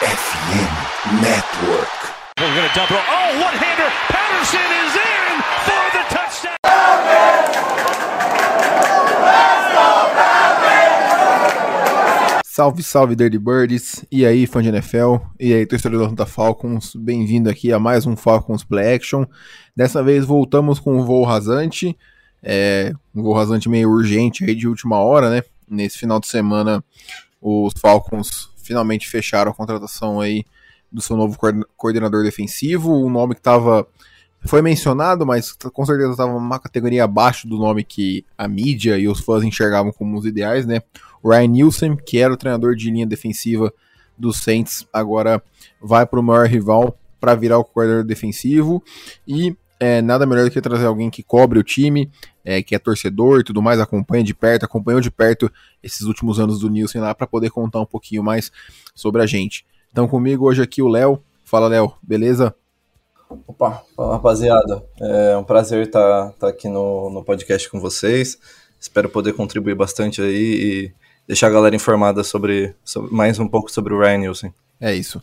FM Network. We're going to double. Oh, one hander. Patterson is in for the touchdown. Salve, salve, Dirty Birds! E aí, fã de NFL? E aí, torcedor da Falcons? Bem-vindo aqui a mais um Falcons Play Action. Dessa vez voltamos com um voo rasante, é, um voo rasante meio urgente aí de última hora, né? Nesse final de semana, os Falcons finalmente fecharam a contratação aí do seu novo coordenador defensivo, um nome que estava foi mencionado, mas com certeza estava uma categoria abaixo do nome que a mídia e os fãs enxergavam como os ideais, né? Ryan Nielsen, que era o treinador de linha defensiva dos Saints, agora vai para o maior rival para virar o coordenador defensivo e é, nada melhor do que trazer alguém que cobre o time, é, que é torcedor e tudo mais, acompanha de perto, acompanhou de perto esses últimos anos do Nielsen lá para poder contar um pouquinho mais sobre a gente. Então comigo hoje aqui o Léo. Fala Léo, beleza? Opa, fala rapaziada. É um prazer estar tá, tá aqui no, no podcast com vocês. Espero poder contribuir bastante aí e deixar a galera informada sobre, sobre mais um pouco sobre o Ryan Nielsen. É isso.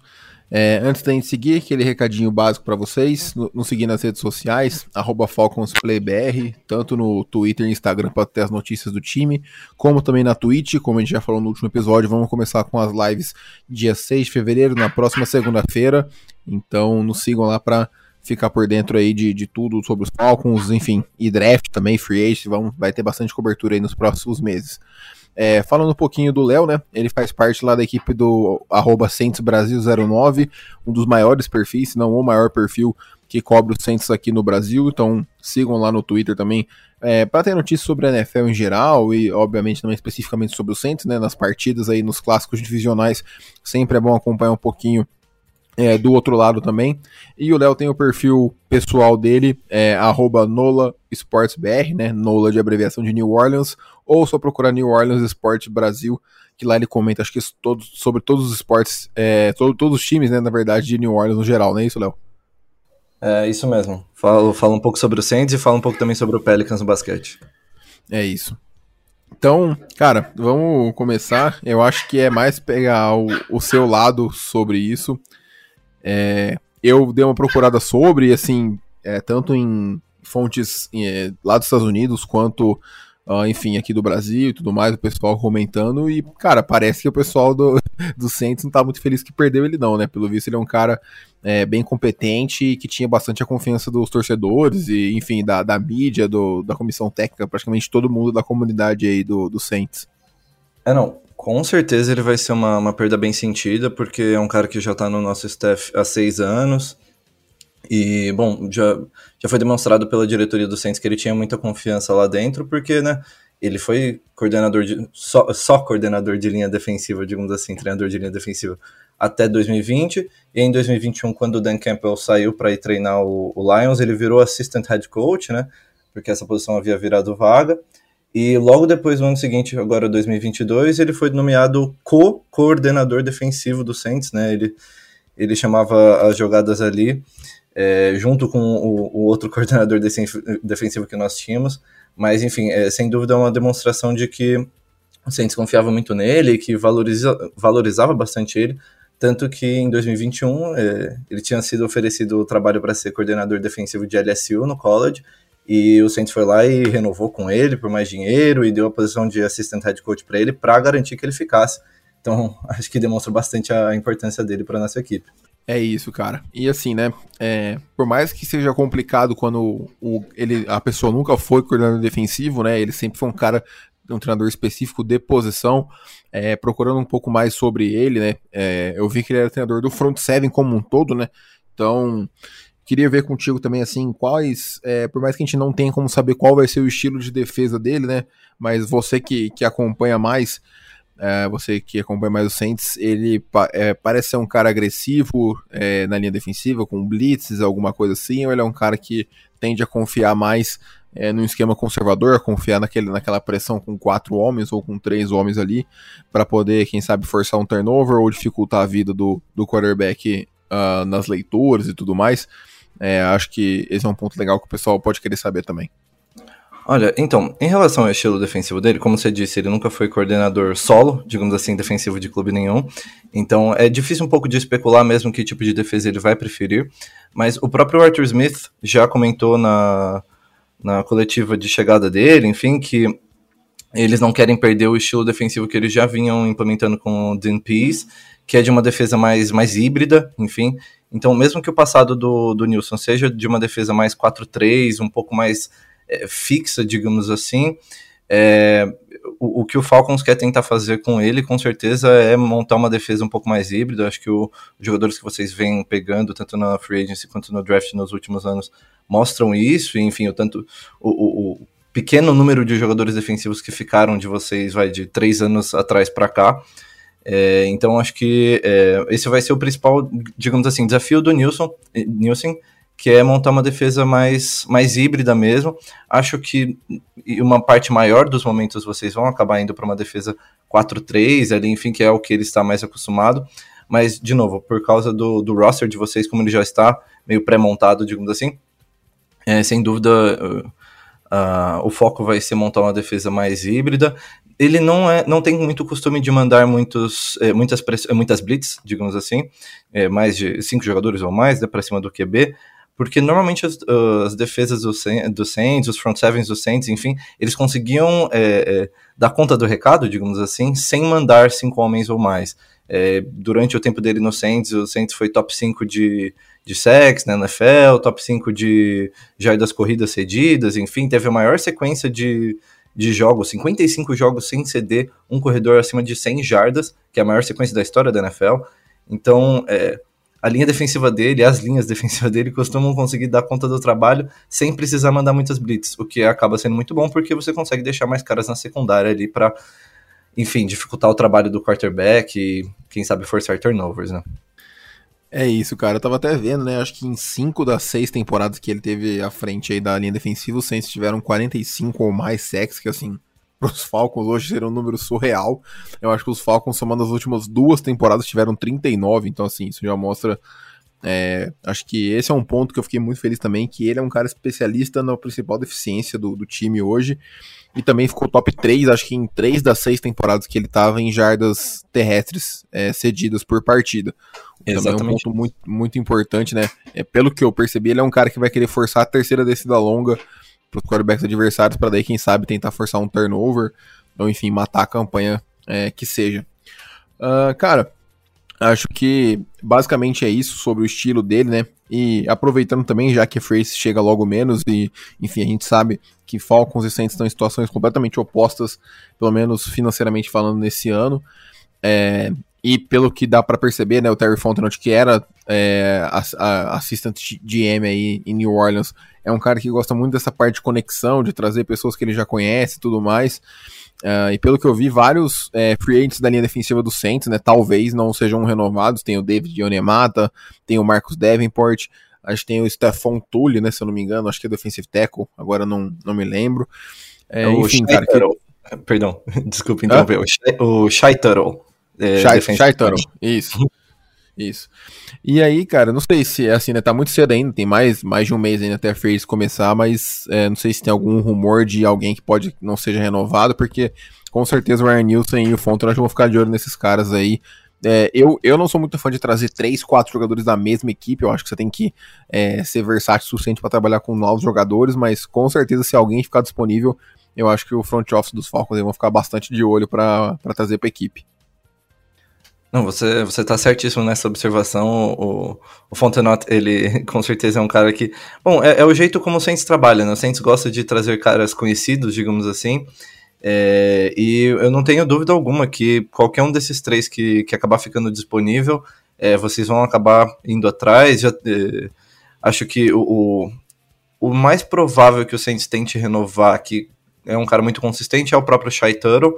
É, antes da gente seguir, aquele recadinho básico para vocês, nos seguir nas redes sociais, FalconsPlayBR, tanto no Twitter e Instagram para ter as notícias do time, como também na Twitch, como a gente já falou no último episódio, vamos começar com as lives dia 6 de fevereiro, na próxima segunda-feira, então nos sigam lá para ficar por dentro aí de, de tudo sobre os Falcons, enfim, e draft também, free agent, vamos, vai ter bastante cobertura aí nos próximos meses. É, falando um pouquinho do Léo, né? Ele faz parte lá da equipe do arroba Brasil 09, um dos maiores perfis, se não o maior perfil que cobre os Saints aqui no Brasil. Então sigam lá no Twitter também é, para ter notícias sobre a NFL em geral e, obviamente, também especificamente sobre os Saints, né? Nas partidas aí, nos clássicos divisionais, sempre é bom acompanhar um pouquinho é, do outro lado também. E o Léo tem o perfil pessoal dele, é, NolaSportsBR, né? Nola de abreviação de New Orleans, ou só procurar New Orleans Sports Brasil, que lá ele comenta, acho que sobre todos os esportes, é, todo, todos os times, né, na verdade, de New Orleans no geral, não é isso, Léo? É isso mesmo. Fala, fala um pouco sobre o Saints e fala um pouco também sobre o Pelicans no basquete. É isso. Então, cara, vamos começar. Eu acho que é mais pegar o, o seu lado sobre isso. É, eu dei uma procurada sobre, assim, é, tanto em fontes é, lá dos Estados Unidos quanto, uh, enfim, aqui do Brasil e tudo mais, o pessoal comentando. E, cara, parece que o pessoal do, do Saints não tá muito feliz que perdeu ele, não, né? Pelo visto, ele é um cara é, bem competente e que tinha bastante a confiança dos torcedores e, enfim, da, da mídia, do, da comissão técnica, praticamente todo mundo da comunidade aí do, do Saints. É, não. Com certeza ele vai ser uma, uma perda bem sentida, porque é um cara que já está no nosso staff há seis anos. E, bom, já, já foi demonstrado pela diretoria do Saints que ele tinha muita confiança lá dentro, porque, né, ele foi coordenador de. Só, só coordenador de linha defensiva, digamos assim, treinador de linha defensiva, até 2020. E em 2021, quando o Dan Campbell saiu para ir treinar o, o Lions, ele virou assistant head coach, né? Porque essa posição havia virado vaga. E logo depois, no ano seguinte, agora 2022, ele foi nomeado co-coordenador defensivo do Saints, né? Ele, ele chamava as jogadas ali, é, junto com o, o, outro coordenador defensivo que nós tínhamos. Mas, enfim, é, sem dúvida é uma demonstração de que o Saints confiava muito nele e que valoriza, valorizava bastante ele. Tanto que em 2021 é, ele tinha sido oferecido o trabalho para ser coordenador defensivo de LSU no college e o Saints foi lá e renovou com ele por mais dinheiro e deu a posição de assistant head coach para ele para garantir que ele ficasse. Então, acho que demonstra bastante a importância dele para nossa equipe. É isso, cara. E assim, né? É, por mais que seja complicado quando o, ele, a pessoa nunca foi coordenador defensivo, né? Ele sempre foi um cara, um treinador específico de posição. É, procurando um pouco mais sobre ele, né? É, eu vi que ele era treinador do front seven como um todo, né? Então, Queria ver contigo também, assim, quais. É, por mais que a gente não tenha como saber qual vai ser o estilo de defesa dele, né? Mas você que, que acompanha mais, é, você que acompanha mais o Saints, ele é, parece ser um cara agressivo é, na linha defensiva, com blitzes, alguma coisa assim, ou ele é um cara que tende a confiar mais é, no esquema conservador, confiar naquele, naquela pressão com quatro homens ou com três homens ali, para poder, quem sabe, forçar um turnover ou dificultar a vida do, do quarterback uh, nas leituras e tudo mais. É, acho que esse é um ponto legal que o pessoal pode querer saber também. Olha, então, em relação ao estilo defensivo dele, como você disse, ele nunca foi coordenador solo, digamos assim, defensivo de clube nenhum. Então é difícil um pouco de especular mesmo que tipo de defesa ele vai preferir. Mas o próprio Arthur Smith já comentou na, na coletiva de chegada dele, enfim, que eles não querem perder o estilo defensivo que eles já vinham implementando com o Dean Pease, que é de uma defesa mais, mais híbrida, enfim. Então, mesmo que o passado do, do Nilson seja de uma defesa mais 4-3, um pouco mais é, fixa, digamos assim. É, o, o, que o Falcons quer tentar fazer com ele, com certeza, é montar uma defesa um pouco mais híbrida. Acho que o, os jogadores que vocês vêm pegando, tanto na free agency quanto no draft nos últimos anos, mostram isso. E, enfim, o tanto o, o, pequeno número de jogadores defensivos que ficaram de vocês, vai de três anos atrás para cá. É, então acho que é, esse vai ser o principal, digamos assim, desafio do Nilson, Nilson que é montar uma defesa mais, mais híbrida mesmo. Acho que uma parte maior dos momentos vocês vão acabar indo para uma defesa 4-3, ali, enfim, que é o que ele está mais acostumado. Mas, de novo, por causa do, do roster de vocês, como ele já está meio pré-montado, digamos assim, é, sem dúvida uh, uh, o foco vai ser montar uma defesa mais híbrida. Ele não, é, não tem muito costume de mandar muitos, é, muitas, muitas blitz, digamos assim, é, mais de cinco jogadores ou mais, né, para cima do QB, porque normalmente as, as defesas do, do Saints, os front sevens do Saints, enfim, eles conseguiam dar conta do recado, digamos assim, sem mandar cinco homens ou mais. Durante o tempo dele no Saints, o Saints foi top 5 de, de sacks na NFL, top 5 de das corridas cedidas, enfim, teve a maior sequência de, de jogos, 55 jogos sem ceder um corredor acima de 100 jardas, que é a maior sequência da história da NFL. Então, é, a linha defensiva dele, as linhas defensivas dele costumam conseguir dar conta do trabalho sem precisar mandar muitas blitz, o que acaba sendo muito bom porque você consegue deixar mais caras na secundária ali para, enfim, dificultar o trabalho do quarterback e, quem sabe, forçar turnovers, né? É isso, cara. Eu tava até vendo, né? Acho que em cinco das seis temporadas que ele teve à frente aí da linha defensiva, os Saints tiveram 45 ou mais sacks, que assim, os Falcons hoje seria um número surreal. Eu acho que os Falcons, somando as últimas duas temporadas, tiveram 39, então assim, isso já mostra. É, acho que esse é um ponto que eu fiquei muito feliz também, que ele é um cara especialista na principal deficiência do, do time hoje, e também ficou top 3, acho que em 3 das 6 temporadas que ele estava em jardas terrestres é, cedidas por partida. Exatamente. Também é um ponto muito, muito importante, né? É, pelo que eu percebi, ele é um cara que vai querer forçar a terceira descida longa para os quarterbacks adversários, para daí, quem sabe, tentar forçar um turnover, ou enfim, matar a campanha é, que seja. Uh, cara, acho que basicamente é isso sobre o estilo dele, né? E aproveitando também, já que a Face chega logo menos, e enfim, a gente sabe que Falcons e Saints estão em situações completamente opostas, pelo menos financeiramente falando, nesse ano. É, e pelo que dá para perceber, né, o Terry Fontenot, que era é, a, a assistant GM aí em New Orleans, é um cara que gosta muito dessa parte de conexão, de trazer pessoas que ele já conhece e tudo mais. Uh, e pelo que eu vi, vários é, free agents da linha defensiva do Saints, né, talvez não sejam renovados. Tem o David Onemata, tem o Marcus Davenport, acho que tem o Stephon Tully, né, se eu não me engano, acho que é defensive tackle, agora não, não me lembro. É, é enfim, cara, que... Perdão, desculpa interromper. Ah? O Shai Tuttle. É, Shai Tuttle, isso. Isso. E aí, cara, não sei se é assim, né? Tá muito cedo ainda, tem mais, mais de um mês ainda até a Face começar, mas é, não sei se tem algum rumor de alguém que pode não seja renovado, porque com certeza o Ryan Nilsson e o Fontenot vão ficar de olho nesses caras aí. É, eu, eu não sou muito fã de trazer três, quatro jogadores da mesma equipe. Eu acho que você tem que é, ser versátil o suficiente para trabalhar com novos jogadores, mas com certeza, se alguém ficar disponível, eu acho que o front office dos Falcons vão ficar bastante de olho para trazer para a equipe. Não, você, você tá certíssimo nessa observação. O, o Fontenot, ele com certeza é um cara que. Bom, é, é o jeito como o Saints trabalha, né? O Saints gosta de trazer caras conhecidos, digamos assim. É, e eu não tenho dúvida alguma que qualquer um desses três que, que acabar ficando disponível, é, vocês vão acabar indo atrás. Já, é, acho que o, o, o, mais provável que o Saints tente renovar, que é um cara muito consistente, é o próprio Shai Tuttle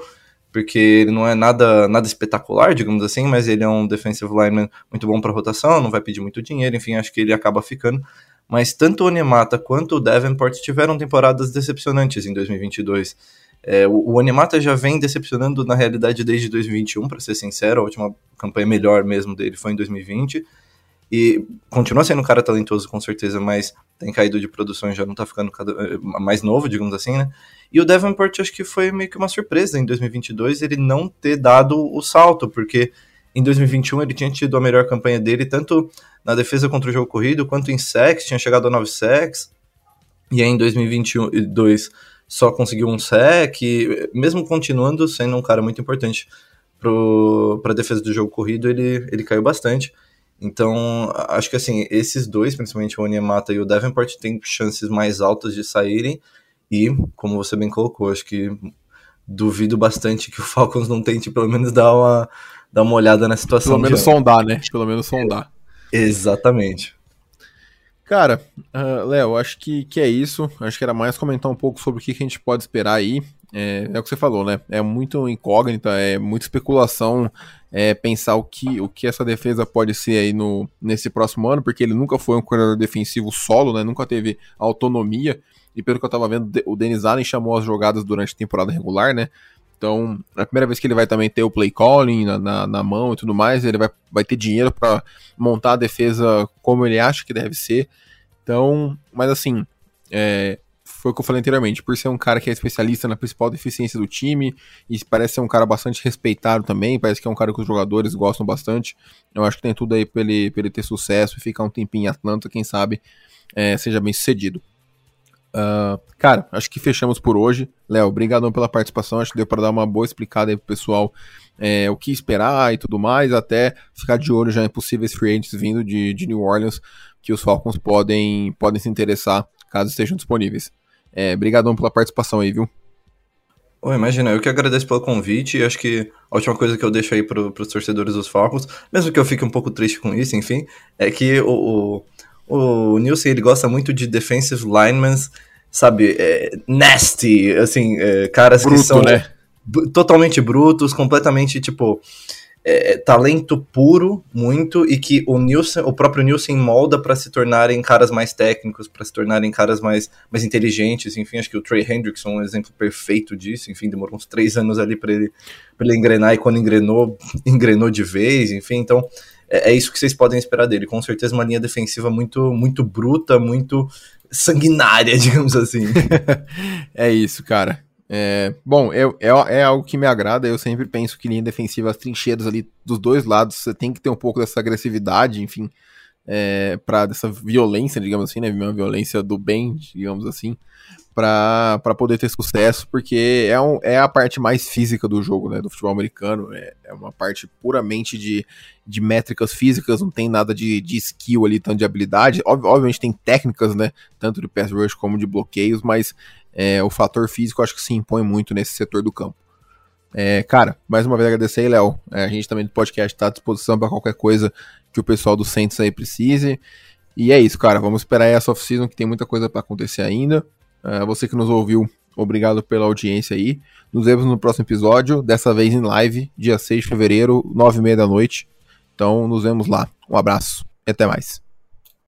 porque ele não é nada, nada espetacular, digamos assim, mas ele é um defensive lineman muito bom para rotação, não vai pedir muito dinheiro, enfim, acho que ele acaba ficando. Mas tanto o Onemata quanto o Davenport tiveram temporadas decepcionantes em 2022. É, o, o Onemata já vem decepcionando na realidade desde 2021, para ser sincero, a última campanha melhor mesmo dele foi em 2020. E continua sendo um cara talentoso, com certeza, mas tem caído de produção e já não tá ficando cada, eh, mais novo, digamos assim, né? E o Davenport acho que foi meio que uma surpresa em 2022 ele não ter dado o salto, porque em 2021 ele tinha tido a melhor campanha dele, tanto na defesa contra o jogo corrido, quanto em sacks, tinha chegado a 9 sacks, e aí em 2022 só conseguiu um sec, mesmo continuando sendo um cara muito importante para a defesa do jogo corrido, ele, ele caiu bastante. Então, acho que assim, esses dois, principalmente o Onyemata e o Davenport, têm chances mais altas de saírem. E, como você bem colocou, acho que duvido bastante que o Falcons não tente pelo menos dar uma, dar uma olhada na situação. Pelo menos sondar, né? Pelo menos sondar. Exatamente. Cara, uh, Léo, acho que, que é isso. Acho que era mais comentar um pouco sobre o que, que a gente pode esperar aí. É, é, o que você falou, né? É muito incógnita, é muita especulação é, pensar o que, o que essa defesa pode ser aí no, nesse próximo ano, porque ele nunca foi um corredor defensivo solo, né? Nunca teve autonomia. E pelo que eu tava vendo, o Denis Allen chamou as jogadas durante a temporada regular, né? Então, é a primeira vez que ele vai também ter o play calling na, na, na mão e tudo mais, ele vai, vai ter dinheiro para montar a defesa como ele acha que deve ser. Então, mas assim, é, foi o que eu falei anteriormente, por ser um cara que é especialista na principal deficiência do time, e parece ser um cara bastante respeitado também, parece que é um cara que os jogadores gostam bastante. Eu acho que tem tudo aí pra ele, pra ele ter sucesso e ficar um tempinho em Atlanta, quem sabe é, seja bem sucedido. Uh, cara, acho que fechamos por hoje. Léo, obrigadão pela participação. Acho que deu para dar uma boa explicada aí pro pessoal é, o que esperar e tudo mais, até ficar de olho já em possíveis free agents vindo de, de New Orleans, que os Falcons podem, podem se interessar caso estejam disponíveis. É, brigadão pela participação aí, viu? Oh, imagina, eu que agradeço pelo convite e acho que a última coisa que eu deixo aí para os torcedores dos Falcons, mesmo que eu fique um pouco triste com isso, enfim, é que o, o, o Nilson ele gosta muito de defensive linemen, sabe, é, nasty, assim, é, caras Bruto, que são né? totalmente brutos, completamente, tipo, é, talento puro, muito, e que o Nielsen, o próprio Nielsen molda para se tornarem caras mais técnicos, para se tornarem caras mais, mais inteligentes, enfim, acho que o Trey Hendrickson é um exemplo perfeito disso, enfim, demorou uns três anos ali para ele, ele engrenar, e quando engrenou, engrenou de vez, enfim, então é, é isso que vocês podem esperar dele, com certeza uma linha defensiva muito, muito bruta, muito sanguinária, digamos assim. é isso, cara. É, bom, é, é, é, algo que me agrada. Eu sempre penso que linha defensiva, as trincheiras ali dos dois lados, você tem que ter um pouco dessa agressividade, enfim, é, para dessa violência, digamos assim, né? Uma violência do bem, digamos assim, para poder ter sucesso, porque é, um, é a parte mais física do jogo, né? Do futebol americano. É, é uma parte puramente de, de métricas físicas, não tem nada de, de skill ali, tanto de habilidade. Ob, obviamente tem técnicas, né? Tanto de pass rush como de bloqueios, mas é, o fator físico acho que se impõe muito nesse setor do campo. É, cara, mais uma vez agradecer aí, Léo. É, a gente também do podcast está à disposição para qualquer coisa que o pessoal do Saints aí precise. E é isso, cara. Vamos esperar essa off-season que tem muita coisa para acontecer ainda. É, você que nos ouviu, obrigado pela audiência aí. Nos vemos no próximo episódio, dessa vez em live, dia 6 de fevereiro, 9h30 da noite. Então, nos vemos lá. Um abraço e até mais.